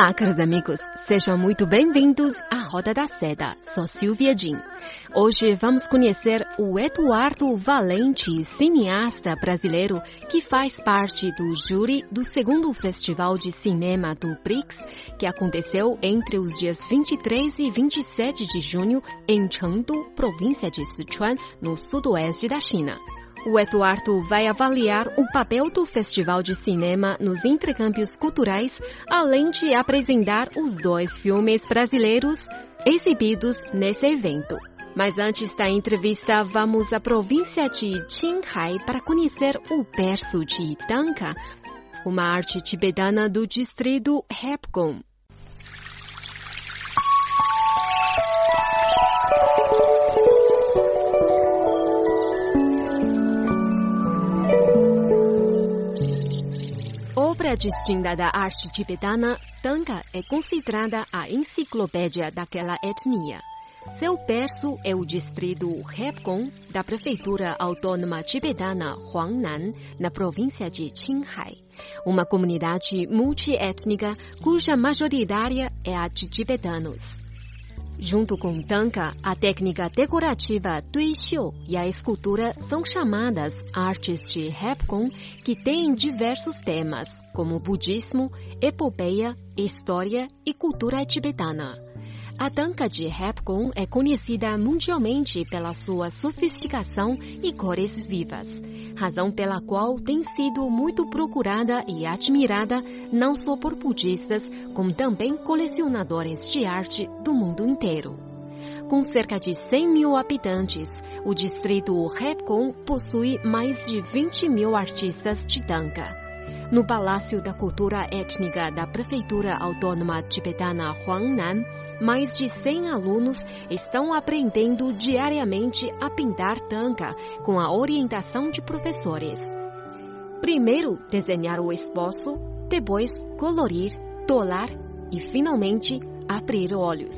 Olá, caros amigos. Sejam muito bem-vindos à Roda da Seda. Sou Silvia Jin. Hoje vamos conhecer o Eduardo Valente, cineasta brasileiro que faz parte do júri do segundo Festival de Cinema do BRICS, que aconteceu entre os dias 23 e 27 de junho em Chengdu, província de Sichuan, no sudoeste da China. O Eduardo vai avaliar o papel do Festival de Cinema nos intercâmbios culturais, além de apresentar os dois filmes brasileiros exibidos nesse evento. Mas antes da entrevista, vamos à província de Qinghai para conhecer o berço de Danka, uma arte tibetana do distrito Hepgon. Obra distinta da arte tibetana, Tanka é considerada a enciclopédia daquela etnia. Seu berço é o distrito Hepgon da prefeitura autônoma tibetana Huangnan, na província de Qinghai. Uma comunidade multiétnica cuja majoritária é a de tibetanos. Junto com Tanka, a técnica decorativa Duixiu e a escultura são chamadas artes de Hepgon, que têm diversos temas, como budismo, epopeia, história e cultura tibetana. A Tanka de Hepgon é conhecida mundialmente pela sua sofisticação e cores vivas, razão pela qual tem sido muito procurada e admirada não só por budistas, como também colecionadores de arte do mundo inteiro. Com cerca de 100 mil habitantes, o distrito Hepgon possui mais de 20 mil artistas de Tanka. No Palácio da Cultura Étnica da Prefeitura Autônoma Tibetana Huangnan, mais de 100 alunos estão aprendendo diariamente a pintar tanca com a orientação de professores. Primeiro, desenhar o esboço, depois, colorir, tolar e, finalmente, abrir olhos.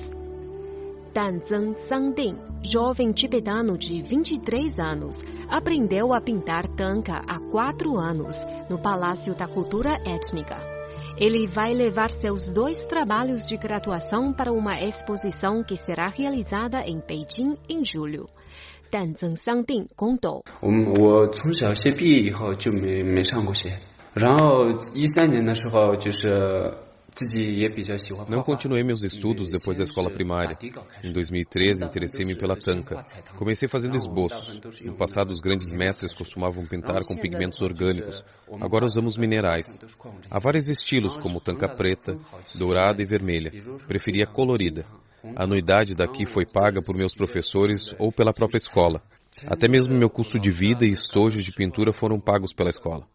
Danzang Sangding, jovem tibetano de 23 anos, aprendeu a pintar tanca há quatro anos no Palácio da Cultura Étnica. Ele vai levar seus dois trabalhos de graduação para uma exposição que será realizada em Beijing em julho. 但曾商定公斗。我我从小学毕业以后就没没上过学，然后一三年的时候就是。 Não continuei meus estudos depois da escola primária. Em 2013, interessei-me pela tanca. Comecei fazendo esboços. No passado, os grandes mestres costumavam pintar com pigmentos orgânicos. Agora usamos minerais. Há vários estilos, como tanca preta, dourada e vermelha. Preferia colorida. A anuidade daqui foi paga por meus professores ou pela própria escola. Até mesmo meu custo de vida e estojos de pintura foram pagos pela escola.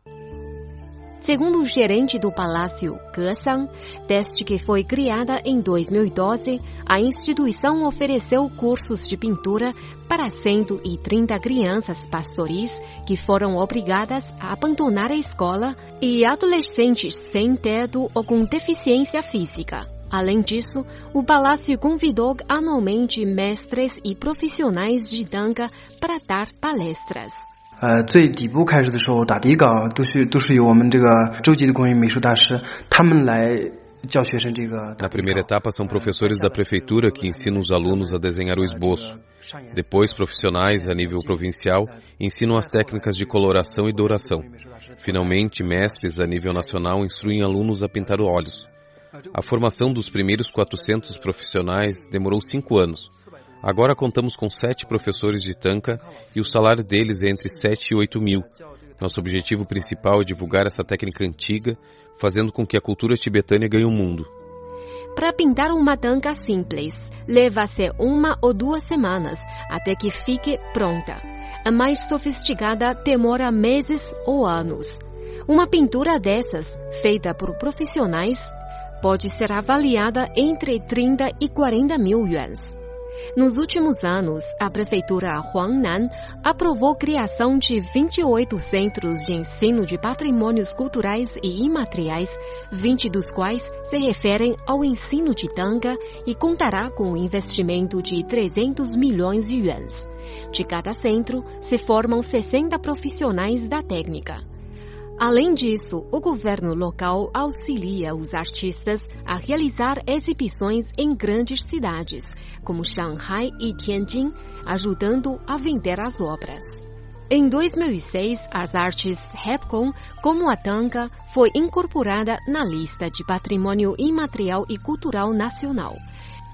Segundo o gerente do Palácio, Ge desde que foi criada em 2012, a instituição ofereceu cursos de pintura para 130 crianças pastoris que foram obrigadas a abandonar a escola e adolescentes sem teto ou com deficiência física. Além disso, o palácio convidou anualmente mestres e profissionais de dança para dar palestras. 呃，最底部开始的时候，打底稿都是都是由我们这个洲际的工艺美术大师他们来教学生这个。 Na primeira etapa são professores da prefeitura que ensinam os alunos a desenhar o esboço. Depois, profissionais a nível provincial ensinam as técnicas de coloração e douração. Finalmente, mestres a nível nacional instruem alunos a pintar olhos. A formação dos primeiros 400 profissionais demorou cinco anos. Agora contamos com sete professores de tanca e o salário deles é entre 7 e 8 mil. Nosso objetivo principal é divulgar essa técnica antiga, fazendo com que a cultura tibetânia ganhe o mundo. Para pintar uma tanca simples, leva-se uma ou duas semanas até que fique pronta. A mais sofisticada demora meses ou anos. Uma pintura dessas, feita por profissionais, pode ser avaliada entre 30 e 40 mil yuans. Nos últimos anos, a Prefeitura Huangnan aprovou criação de 28 centros de ensino de patrimônios culturais e imateriais, 20 dos quais se referem ao ensino de tanga e contará com um investimento de 300 milhões de yuans. De cada centro, se formam 60 profissionais da técnica. Além disso, o governo local auxilia os artistas a realizar exibições em grandes cidades, como Shanghai e Tianjin, ajudando a vender as obras. Em 2006, as artes Repcon, como a Tanka, foi incorporada na lista de Patrimônio Imaterial e Cultural Nacional.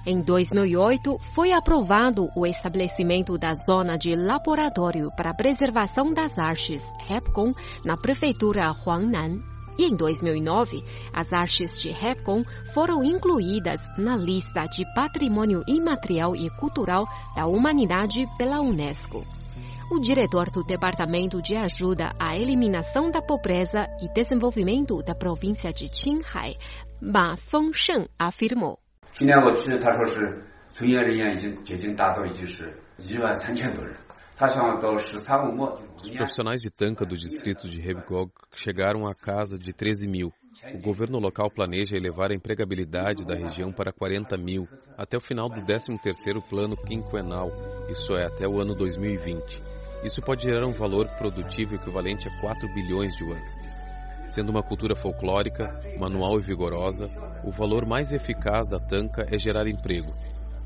Em 2008, foi aprovado o estabelecimento da Zona de Laboratório para a Preservação das Artes, REPCON, na Prefeitura Huangnan. E em 2009, as artes de REPCON foram incluídas na lista de Patrimônio Imaterial e Cultural da Humanidade pela Unesco. O diretor do Departamento de Ajuda à Eliminação da Pobreza e Desenvolvimento da província de Qinghai, Ma Fengsheng, afirmou. 今年我去，他说是从业人员已经接近达到已经是一万三千多人。Os profissionais de Tanca do distrito de Rebgog chegaram à casa de 13 mil. O governo local planeja elevar a empregabilidade da região para 40 mil até o final do 13º plano quinquenal, isso é, até o ano 2020. Isso pode gerar um valor produtivo equivalente a 4 bilhões de yuans. Sendo uma cultura folclórica, manual e vigorosa, o valor mais eficaz da tanca é gerar emprego.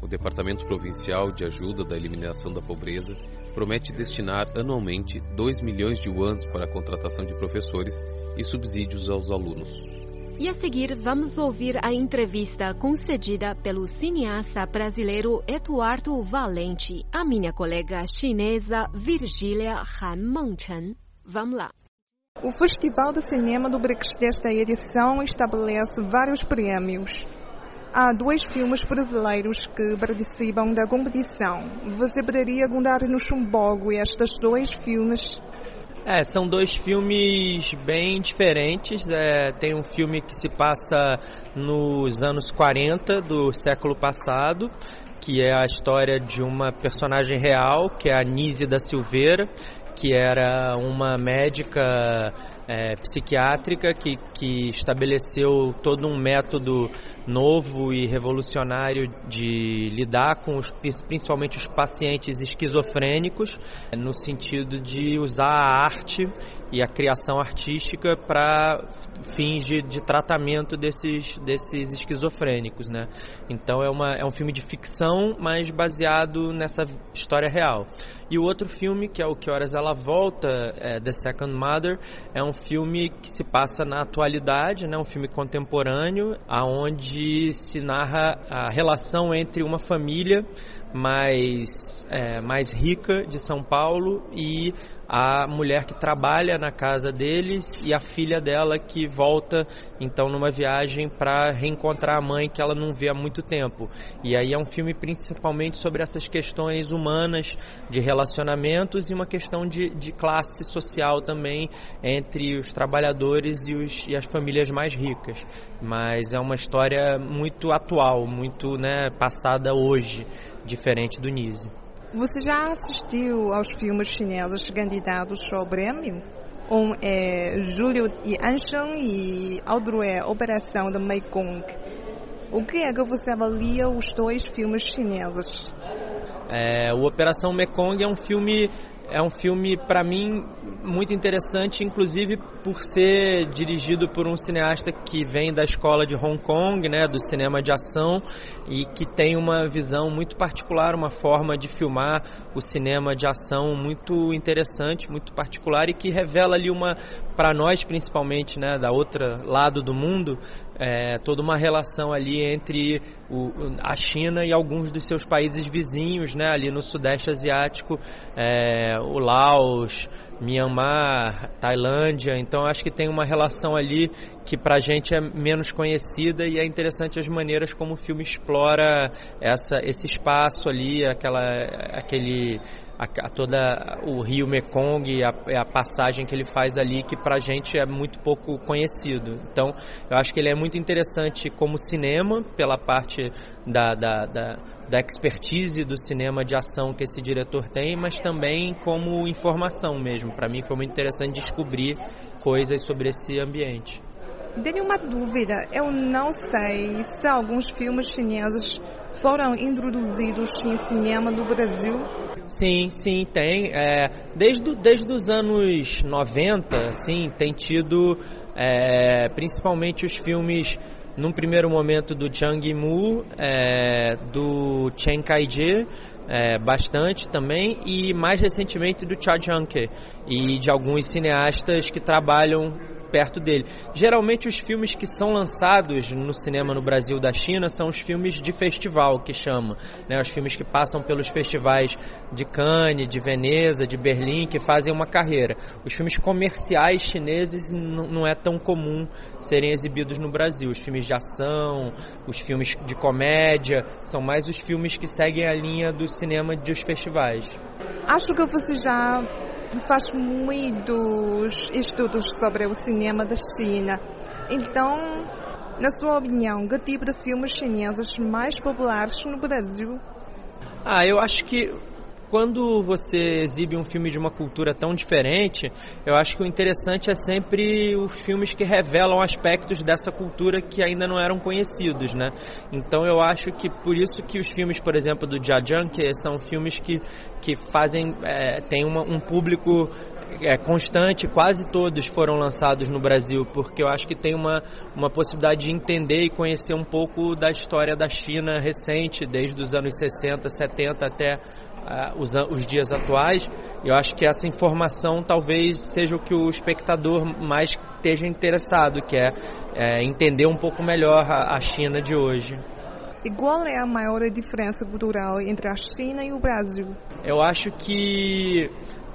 O Departamento Provincial de Ajuda da Eliminação da Pobreza promete destinar anualmente 2 milhões de yuans para a contratação de professores e subsídios aos alunos. E a seguir, vamos ouvir a entrevista concedida pelo cineasta brasileiro Eduardo Valente à minha colega chinesa Virgília Han Mengchen. Vamos lá. O Festival de Cinema do BRICS desta edição estabelece vários prêmios. Há dois filmes brasileiros que participam da competição. Você poderia contar-nos um pouco estes dois filmes? É, são dois filmes bem diferentes. É, tem um filme que se passa nos anos 40 do século passado, que é a história de uma personagem real, que é a Nise da Silveira, que era uma médica é, psiquiátrica que, que estabeleceu todo um método novo e revolucionário de lidar com os, principalmente os pacientes esquizofrênicos, no sentido de usar a arte e a criação artística para fins de, de, tratamento desses, desses esquizofrênicos. Né? Então é, uma, é um filme de ficção, mas baseado nessa história real. E o outro filme, que é o Que Horas Ela Volta, é The Second Mother, é um filme que se passa na atualidade, né, um filme contemporâneo, aonde se narra a relação entre uma família mais, é, mais rica de São Paulo e a mulher que trabalha na casa deles e a filha dela que volta então numa viagem para reencontrar a mãe que ela não vê há muito tempo. E aí é um filme principalmente sobre essas questões humanas de relacionamentos e uma questão de, de classe social também entre os trabalhadores e, os, e as famílias mais ricas. Mas é uma história muito atual, muito né, passada hoje, diferente do Nise. Você já assistiu aos filmes chineses candidatos ao prêmio? Um é Júlio e Ansheng e outro é Operação de Mekong. O que é que você avalia os dois filmes chineses? É, o Operação Mekong é um filme é um filme, para mim, muito interessante, inclusive por ser dirigido por um cineasta que vem da escola de Hong Kong, né, do cinema de ação, e que tem uma visão muito particular, uma forma de filmar o cinema de ação muito interessante, muito particular, e que revela ali uma, para nós principalmente, né, da outra lado do mundo, é, toda uma relação ali entre o, a China e alguns dos seus países vizinhos, né, ali no Sudeste Asiático, é, o Laos, Myanmar, Tailândia. Então acho que tem uma relação ali que para a gente é menos conhecida e é interessante as maneiras como o filme explora essa, esse espaço ali, aquela, aquele a, a toda o rio Mekong a, a, passagem que ele faz ali, que para a gente é muito pouco conhecido. Então, eu acho que ele é muito interessante como cinema, pela parte da, da, da, da expertise do cinema de ação que esse diretor tem, mas também como informação mesmo. Para mim foi muito interessante descobrir coisas sobre esse ambiente. Tenho uma dúvida. Eu não sei se alguns filmes chineses foram introduzidos em cinema no Brasil? Sim, sim, tem. É, desde, desde os anos 90, sim, tem tido é, principalmente os filmes, num primeiro momento, do Zhang Yimou, é, do Chen Kai-je, é, bastante também, e mais recentemente do Cha Junke, e de alguns cineastas que trabalham perto dele. Geralmente os filmes que são lançados no cinema no Brasil da China são os filmes de festival que chama, né? Os filmes que passam pelos festivais de Cannes, de Veneza, de Berlim, que fazem uma carreira. Os filmes comerciais chineses não é tão comum serem exibidos no Brasil. Os filmes de ação, os filmes de comédia, são mais os filmes que seguem a linha do cinema dos festivais. Acho que você já faz muitos estudos sobre o cinema da China. Então, na sua opinião, que tipo de filmes chineses mais populares no Brasil? Ah, eu acho que quando você exibe um filme de uma cultura tão diferente, eu acho que o interessante é sempre os filmes que revelam aspectos dessa cultura que ainda não eram conhecidos, né? Então eu acho que por isso que os filmes, por exemplo, do Jia que são filmes que, que fazem, é, tem uma, um público é, constante, quase todos foram lançados no Brasil, porque eu acho que tem uma, uma possibilidade de entender e conhecer um pouco da história da China recente, desde os anos 60, 70 até uh, os, os dias atuais. Eu acho que essa informação talvez seja o que o espectador mais esteja interessado, que é, é entender um pouco melhor a, a China de hoje. E qual é a maior diferença cultural entre a China e o Brasil? Eu acho que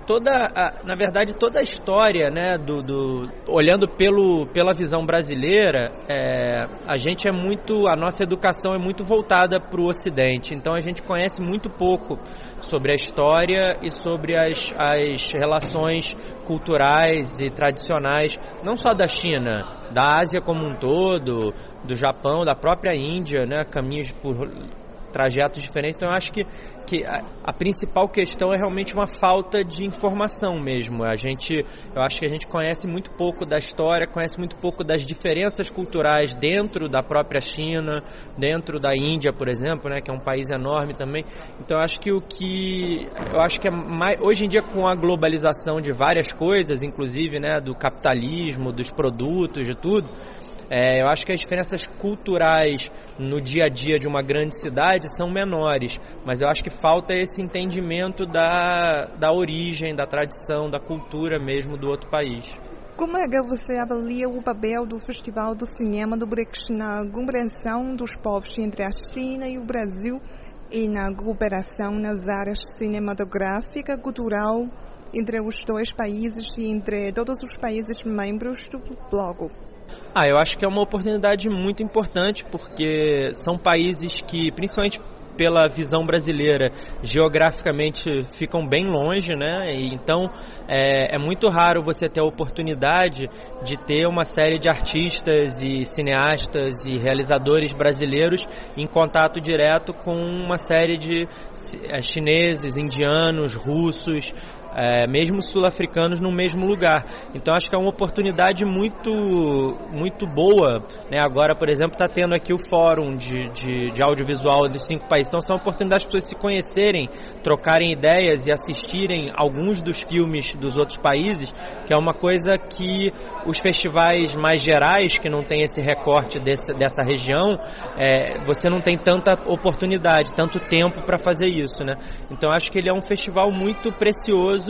toda a, na verdade toda a história né do, do olhando pelo pela visão brasileira é, a gente é muito a nossa educação é muito voltada para o Ocidente. Então a gente conhece muito pouco sobre a história e sobre as, as relações culturais e tradicionais não só da China da Ásia como um todo do Japão da própria Índia né caminhos por trajetos diferentes. Então eu acho que, que a, a, principal questão é realmente uma falta de informação mesmo. A gente, eu acho que a gente conhece muito pouco da história, conhece muito pouco das diferenças culturais dentro da própria China, dentro da Índia, por exemplo, né, que é um país enorme também. Então eu acho que o que eu acho que é mais, hoje em dia com a globalização de várias coisas, inclusive, né, do capitalismo, dos produtos, de tudo, é, eu acho que as diferenças culturais no dia a dia de uma grande cidade são menores, mas eu acho que falta esse entendimento da, da origem, da tradição, da cultura mesmo do outro país. Como é que você avalia o papel do Festival do Cinema do BRICS na compreensão dos povos entre a China e o Brasil e na cooperação nas áreas cinematográfica, cultural entre os dois países e entre todos os países membros do bloco? Ah, eu acho que é uma oportunidade muito importante porque são países que, principalmente pela visão brasileira, geograficamente ficam bem longe, né? Então é, é, muito raro você ter a oportunidade de ter uma série de artistas e cineastas e realizadores brasileiros em contato direto com uma série de é, chineses, indianos, russos, é, mesmo sul-africanos no mesmo lugar. Então acho que é uma oportunidade muito, muito boa. Né? Agora, por exemplo, está tendo aqui o fórum de, de, de, audiovisual dos cinco países. Então são oportunidades para pessoas se conhecerem, trocarem ideias e assistirem alguns dos filmes dos outros países, que é uma coisa que os festivais mais gerais, que não tem esse recorte desse, dessa região, é, você não tem tanta oportunidade, tanto tempo para fazer isso. Né? Então acho que ele é um festival muito precioso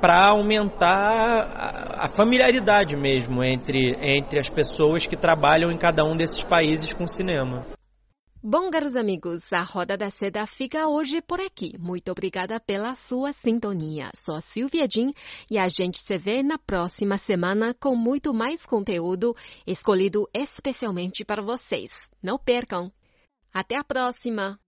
para aumentar a, familiaridade mesmo entre, entre as pessoas que trabalham em cada um desses países com cinema. Bom, caros amigos, a Roda da Seda fica hoje por aqui. Muito obrigada pela sua sintonia. Sou a Silvia Jin e a gente se vê na próxima semana com muito mais conteúdo escolhido especialmente para vocês. Não percam! Até a próxima!